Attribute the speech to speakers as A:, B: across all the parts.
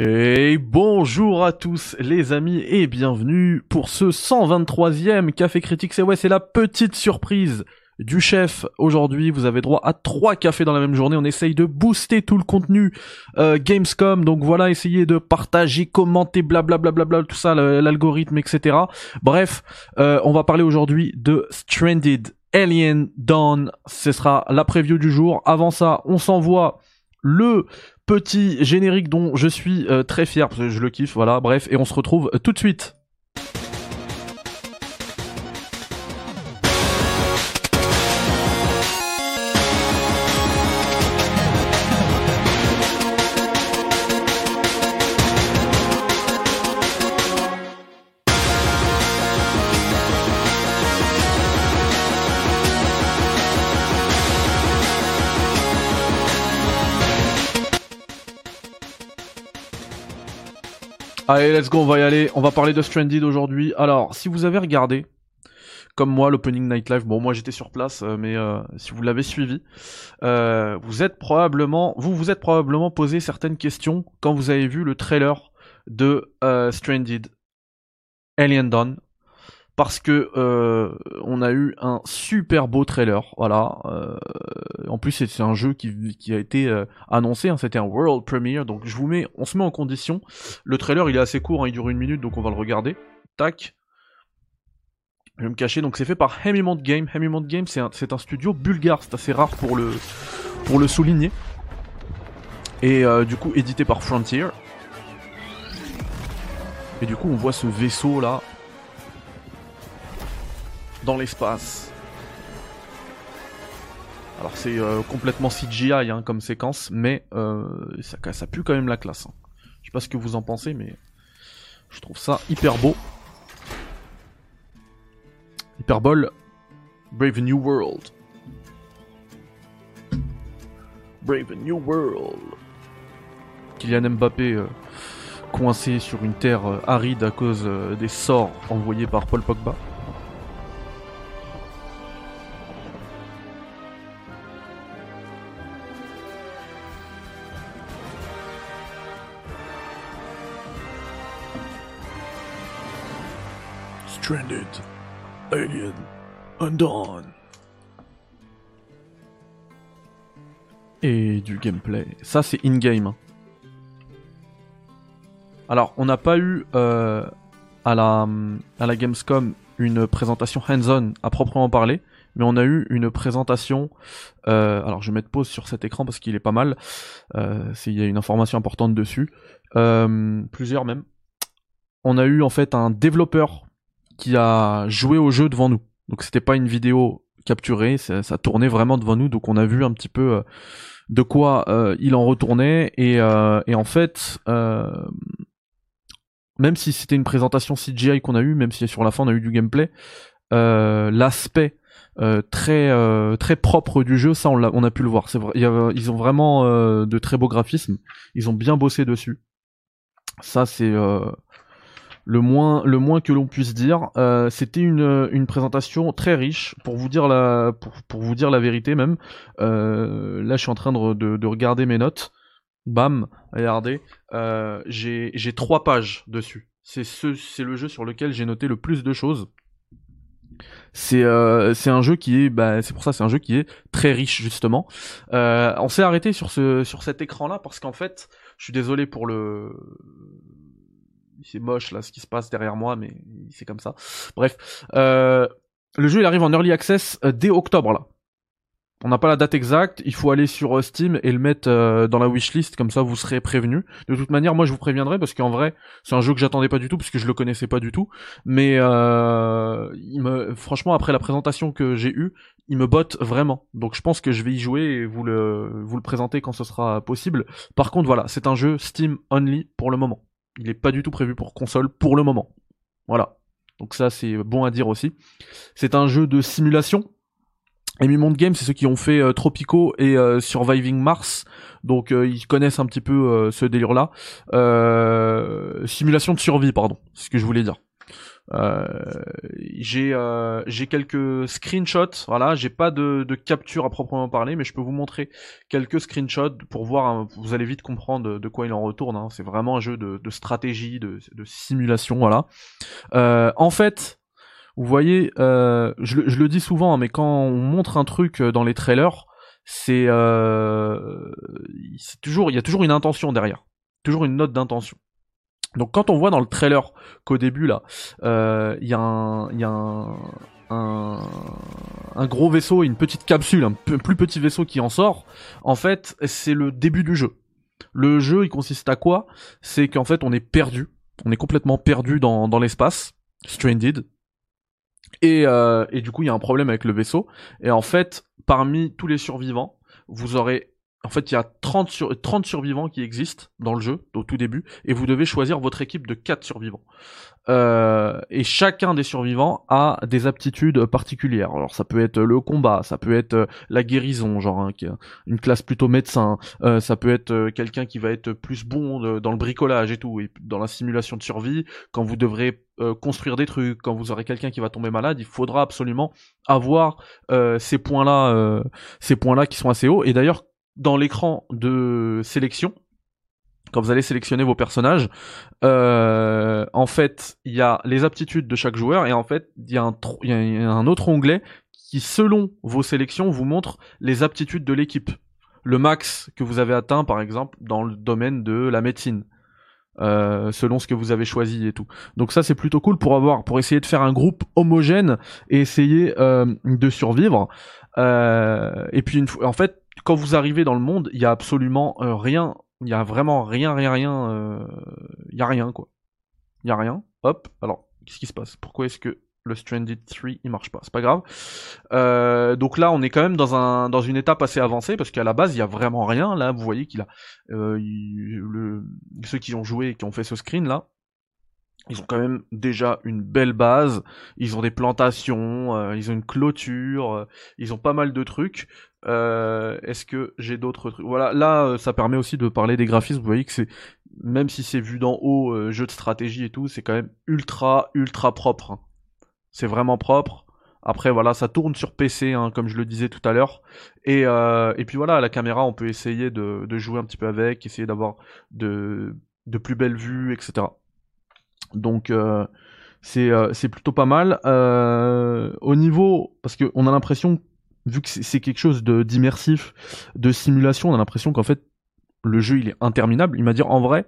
A: Et bonjour à tous les amis et bienvenue pour ce 123e Café Critique. C'est ouais, c'est la petite surprise du chef. Aujourd'hui, vous avez droit à trois cafés dans la même journée. On essaye de booster tout le contenu euh, Gamescom. Donc voilà, essayez de partager, commenter, blablabla, bla, tout ça, l'algorithme, etc. Bref, euh, on va parler aujourd'hui de Stranded Alien Dawn. Ce sera la preview du jour. Avant ça, on s'envoie le petit générique dont je suis euh, très fier parce que je le kiffe, voilà, bref, et on se retrouve tout de suite. Allez, let's go, on va y aller. On va parler de Stranded aujourd'hui. Alors, si vous avez regardé, comme moi, l'opening night live, bon, moi j'étais sur place, euh, mais euh, si vous l'avez suivi, euh, vous êtes probablement, vous vous êtes probablement posé certaines questions quand vous avez vu le trailer de Stranded Alien Dawn parce que euh, on a eu un super beau trailer, voilà. Euh, en plus, c'est un jeu qui, a été euh, annoncé, hein, c'était un world premiere, donc je vous mets, on se met en condition. Le trailer, il est assez court, hein, il dure une minute, donc on va le regarder. Tac. Je vais me cacher, donc c'est fait par Hemimont Game. Hemimont Game, c'est un, un, studio bulgare, c'est assez rare pour le, pour le souligner. Et du coup, édité par Frontier. Et du coup, on voit ce vaisseau là, l'espace. Alors c'est euh, complètement CGI hein, comme séquence, mais euh, ça, ça pue quand même la classe. Hein. Je sais pas ce que vous en pensez, mais je trouve ça hyper beau. Hyperbole, Brave New World. Brave New World. Kylian Mbappé euh, coincé sur une terre aride à cause des sorts envoyés par Paul Pogba. Stranded, Alien, Undone. Et du gameplay. Ça, c'est in-game. Hein. Alors, on n'a pas eu euh, à, la, Gamescom une présentation hands-on à proprement parler, mais on a eu une présentation. Euh, alors, je vais mettre pause sur cet écran parce qu'il est pas mal. Euh, il y a une information importante dessus. plusieurs même. On a eu en fait un développeur qui a joué au jeu devant nous. Donc c'était pas une vidéo capturée, ça, tournait vraiment devant nous, donc on a vu un petit peu euh, de quoi euh, il en retournait et, euh, en fait même si c'était une présentation CGI qu'on a eu, même si sur la fin on a eu du gameplay, l'aspect très très propre du jeu, ça on a, pu le voir. Ils ont vraiment de très beaux graphismes, ils ont bien bossé dessus. Ça c'est le moins, que l'on puisse dire. Euh, c'était une, une présentation très riche pour vous dire la, pour, pour vous dire la vérité même. Euh, là, je suis en train de, de, regarder mes notes. Bam, regardez, euh, j'ai trois pages dessus. C'est ce, le jeu sur lequel j'ai noté le plus de choses. C'est euh, un jeu qui est bah c'est pour ça c'est un jeu qui est très riche justement. Euh, on s'est arrêté sur ce sur cet écran là parce qu'en fait je suis désolé pour le c'est moche là ce qui se passe derrière moi, mais c'est comme ça. Bref, euh, le jeu il arrive en early access euh, dès octobre là. On n'a pas la date exacte, il faut aller sur euh, Steam et le mettre dans la wishlist, comme ça vous serez prévenu. De toute manière, moi je vous préviendrai parce qu'en vrai, c'est un jeu que j'attendais pas du tout parce que je le connaissais pas du tout. Mais il me, franchement, après la présentation que j'ai eue, il me botte vraiment. Donc je pense que je vais y jouer et vous le, vous le présenter quand ce sera possible. Par contre, voilà, c'est un jeu Steam only pour le moment. Il n'est pas du tout prévu pour console pour le moment. Voilà. Donc ça c'est bon à dire aussi. C'est un jeu de simulation. Monde Game, c'est ceux qui ont fait euh, Tropico et euh, Surviving Mars. Donc euh, ils connaissent un petit peu ce délire-là. simulation de survie, pardon. C'est ce que je voulais dire. Euh, j'ai euh, j'ai quelques screenshots. Voilà, j'ai pas de, de capture à proprement parler, mais je peux vous montrer quelques screenshots pour voir. vous allez vite comprendre de, quoi il en retourne. Hein. C'est vraiment un jeu de, de stratégie, de, de, simulation. Voilà. Euh, en fait, vous voyez, euh, je, je, le dis souvent, hein, mais quand on montre un truc dans les trailers, c'est euh, toujours, il y a toujours une intention derrière, toujours une note d'intention. Donc quand on voit dans le trailer qu'au début là, euh, il y a un, y a un, un, gros vaisseau, une petite capsule, un plus petit vaisseau qui en sort. En fait, c'est le début du jeu. Le jeu, il consiste à quoi? C'est qu'en fait, on est perdu, on est complètement perdu dans, dans l'espace, stranded. Et, euh, et du coup, il y a un problème avec le vaisseau. Et en fait, parmi tous les survivants, vous aurez en fait, il y a 30, sur, 30 survivants qui existent dans le jeu, au tout début, et vous devez choisir votre équipe de 4 survivants. Euh, et chacun des survivants a des aptitudes particulières. Alors ça peut être le combat, ça peut être euh, la guérison, genre hein, une classe plutôt médecin, euh, ça peut être quelqu'un qui va être plus bon dans le bricolage et tout, et dans la simulation de survie, quand vous devrez construire des trucs, quand vous aurez quelqu'un qui va tomber malade, il faudra absolument avoir ces points-là, ces points-là qui sont assez hauts. Et d'ailleurs, dans l'écran de sélection, quand vous allez sélectionner vos personnages, euh, en fait, il y a les aptitudes de chaque joueur et en fait, il y, a un y a un autre onglet qui, selon vos sélections, vous montre les aptitudes de l'équipe. Le max que vous avez atteint, par exemple, dans le domaine de la médecine. Euh, selon ce que vous avez choisi et tout. Donc ça c'est plutôt cool pour avoir, pour essayer de faire un groupe homogène et essayer euh, de survivre. Euh, et puis une en fait, quand vous arrivez dans le monde, il y a absolument euh, rien, il y a vraiment rien, rien, rien, euh, il y a rien quoi. Il y a rien. Hop. Alors, qu'est-ce qui se passe? Pourquoi est-ce que le Stranded 3 il marche pas? C'est pas grave. Euh, donc là, on est quand même dans un dans une étape assez avancée parce qu'à la base, il y a vraiment rien. Là, vous voyez qu'il a ceux qui ont joué et qui ont fait ce screen là, ils ont quand même déjà une belle base, ils ont des plantations, ils ont une clôture, ils ont pas mal de trucs. Euh, est-ce que j'ai d'autres trucs? Voilà, là, euh, ça permet aussi de parler des graphismes. Vous voyez que c'est, même si c'est vu d'en haut, euh, jeu de stratégie et tout, c'est quand même ultra, ultra propre. Hein. C'est vraiment propre. Après, voilà, ça tourne sur PC, hein, comme je le disais tout à l'heure. Et, et puis voilà, la caméra, on peut essayer de, de jouer un petit peu avec, essayer d'avoir de, de plus belles vues, etc. Donc, c'est c'est plutôt pas mal. au niveau, parce qu'on a l'impression vu que c'est quelque chose de d'immersif, de simulation, on a l'impression qu'en fait le jeu il est interminable. Il m'a dit en vrai,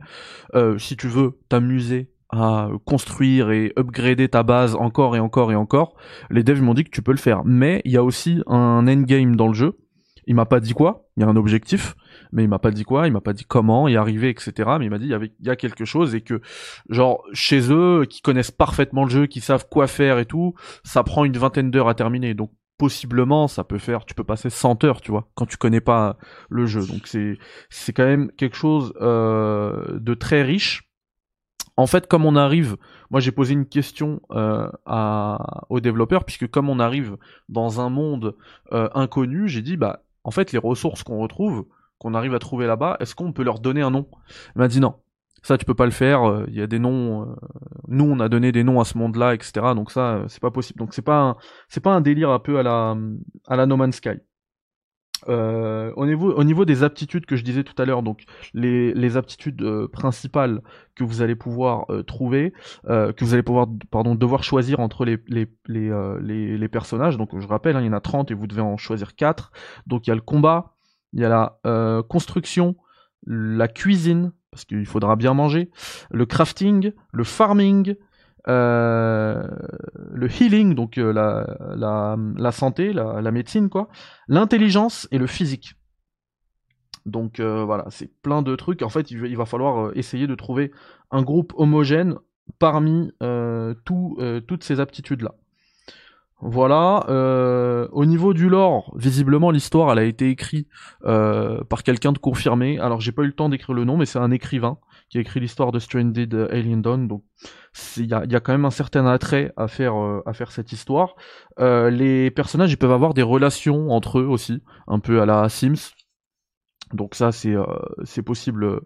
A: euh, si tu veux t'amuser à construire et upgrader ta base encore et encore et encore, les devs m'ont dit que tu peux le faire. Mais il y a aussi un endgame dans le jeu. Il m'a pas dit quoi, il y a un objectif, mais il m'a pas dit quoi, il m'a pas dit comment y arriver, etc. Mais il m'a dit il y avait il y a quelque chose et que genre chez eux qui connaissent parfaitement le jeu, qui savent quoi faire et tout, ça prend une vingtaine d'heures à terminer. Donc possiblement ça peut faire tu peux passer 100 heures tu vois quand tu connais pas le jeu donc c'est c'est quand même quelque chose euh, de très riche en fait comme on arrive moi j'ai posé une question euh, à, aux développeurs puisque comme on arrive dans un monde euh, inconnu j'ai dit bah en fait les ressources qu'on retrouve qu'on arrive à trouver là-bas est-ce qu'on peut leur donner un nom? Il m'a dit non ça, tu peux pas le faire. Euh, il y a des noms. Euh, nous, on a donné des noms à ce monde-là, etc. Donc ça, euh, c'est pas possible. Donc c'est pas, c'est pas un délire un peu à la, à la No Man's Sky. au niveau, au niveau des aptitudes que je disais tout à l'heure, donc les, les aptitudes principales que vous allez pouvoir trouver, que vous allez pouvoir, pardon, devoir choisir entre les les les, les, personnages. Donc je rappelle, hein, il y en a 30 et vous devez en choisir 4. Donc il y a le combat, il y a la construction, la cuisine, parce qu'il faudra bien manger, le crafting, le farming, euh, le healing, donc euh, la, la, la, santé, la, médecine, quoi, l'intelligence et le physique. Donc euh, voilà, c'est plein de trucs. En fait, il, va falloir essayer de trouver un groupe homogène parmi tout, toutes ces aptitudes-là. Voilà. Euh, au niveau du lore, visiblement l'histoire, elle a été écrite euh, par quelqu'un de confirmé. Alors j'ai pas eu le temps d'écrire le nom, mais c'est un écrivain qui a écrit l'histoire de Stranded Alien Dawn. Donc il y a, quand même un certain attrait à faire euh, à faire cette histoire. les personnages, ils peuvent avoir des relations entre eux aussi, un peu à la Sims. Donc ça c'est c'est possible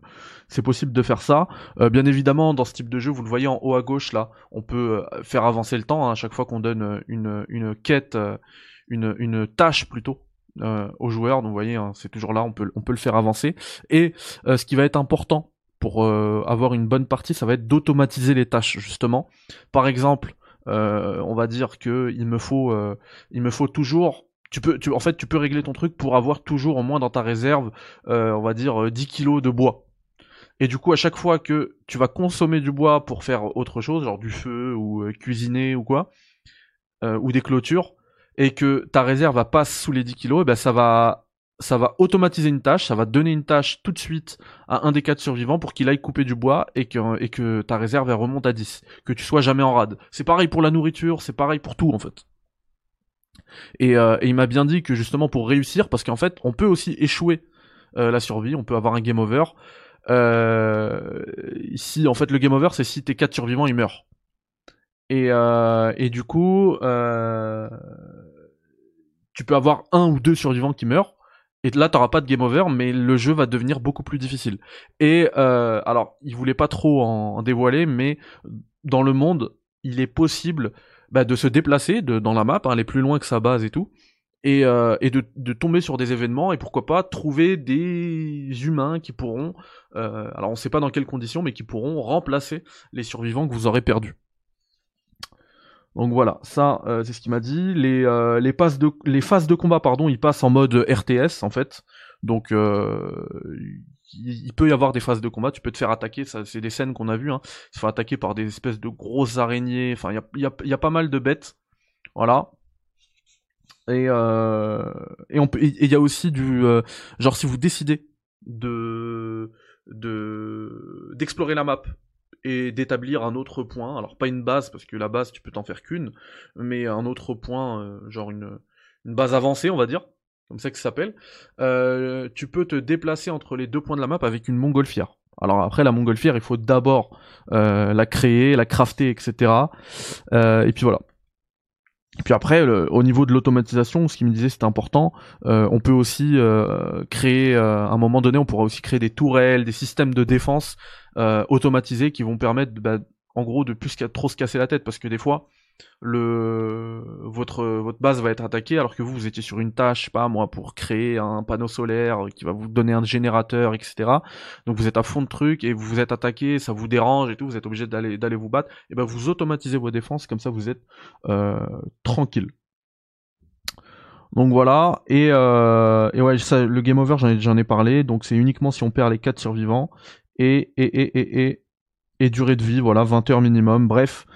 A: c'est possible de faire ça. bien évidemment dans ce type de jeu vous le voyez en haut à gauche là on peut faire avancer le temps hein, à chaque fois qu'on donne une, une quête une, une tâche plutôt euh, aux joueurs. Donc vous voyez, hein, c'est toujours là, on peut, on peut le faire avancer. Et euh, ce qui va être important pour euh, avoir une bonne partie, ça va être d'automatiser les tâches justement. Par exemple, on va dire que il me faut, il me faut toujours en fait, tu peux régler ton truc pour avoir toujours au moins dans ta réserve, on va dire 10 kilos de bois. Et du coup, à chaque fois que tu vas consommer du bois pour faire autre chose, genre du feu ou cuisiner ou quoi, ou des clôtures, et que ta réserve passe sous les 10 kilos, et ben ça va ça va automatiser une tâche, ça va donner une tâche tout de suite à un des quatre survivants pour qu'il aille couper du bois et que, ta réserve remonte à 10. Que tu sois jamais en rade. C'est pareil pour la nourriture, c'est pareil pour tout en fait. Et, euh, et il m'a bien dit que justement pour réussir, parce qu'en fait on peut aussi échouer euh, la survie, on peut avoir un game over. Euh, ici en fait le game over c'est si tes quatre survivants ils meurent. Et, du coup, tu peux avoir un ou deux survivants qui meurent. Et là, t'auras pas de game over, mais le jeu va devenir beaucoup plus difficile. Et alors, il voulait pas trop en, dévoiler, mais dans le monde, il est possible bah, de se déplacer dans la map, hein, aller plus loin que sa base et tout, et, euh, de, tomber sur des événements et pourquoi pas trouver des humains qui pourront, euh, alors on sait pas dans quelles conditions, mais qui pourront remplacer les survivants que vous aurez perdus. Donc voilà, ça euh, c'est ce qu'il m'a dit. Les, les, de, les phases de combat, pardon, ils passent en mode RTS en fait. Donc euh, il, peut y avoir des phases de combat, tu peux te faire attaquer, c'est des scènes qu'on a vues, hein. se faire attaquer par des espèces de grosses araignées, enfin il y a, pas mal de bêtes. Voilà. Et et on il y a aussi du genre si vous décidez de de d'explorer la map et d'établir un autre point. Alors pas une base parce que la base tu peux t'en faire qu'une, mais un autre point, euh, genre une, une, base avancée on va dire, comme ça que ça s'appelle. Euh, tu peux te déplacer entre les deux points de la map avec une montgolfière. Alors après la montgolfière il faut d'abord euh, la créer, la crafter, etc. et puis voilà. Et puis après, au niveau de l'automatisation, ce qu'il me disait c'était important. Euh, on peut aussi euh, créer, euh, à un moment donné, on pourra aussi créer des tourelles, des systèmes de défense automatisés qui vont permettre, bah, en gros, de plus trop se casser la tête, parce que des fois, votre base va être attaquée alors que vous vous étiez sur une tâche, pas moi, pour créer un panneau solaire qui va vous donner un générateur, etc. Donc vous êtes à fond de trucs et vous vous êtes attaqué, ça vous dérange et tout, vous êtes obligé d'aller vous battre. Et ben vous automatisez vos défenses comme ça vous êtes euh, tranquille. Donc voilà, et, euh, et ouais, le game over, j'en ai, j'en parlé, donc c'est uniquement si on perd les 4 survivants, et, et, et, et, et, et durée de vie, voilà, 20 heures minimum, bref,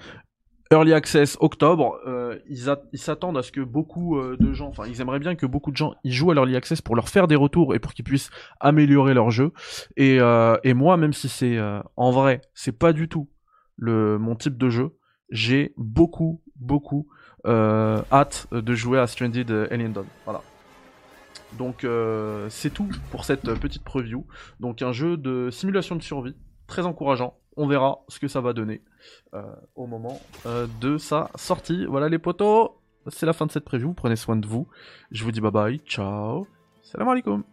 A: Early Access octobre, euh, ils, s'attendent à ce que beaucoup euh, de gens, enfin ils aimeraient bien que beaucoup de gens y jouent à l'Early Access pour leur faire des retours et pour qu'ils puissent améliorer leur jeu. Et, euh, et moi, même si c'est en vrai, c'est pas du tout le mon type de jeu, j'ai beaucoup, beaucoup hâte de jouer à Stranded Alien Dawn. Voilà. Donc c'est tout pour cette petite preview. Donc un jeu de simulation de survie, très encourageant on verra ce que ça va donner euh, au moment euh, de sa sortie. Voilà les potos, c'est la fin de cette preview, prenez soin de vous. Je vous dis bye bye, ciao, salam alaikum.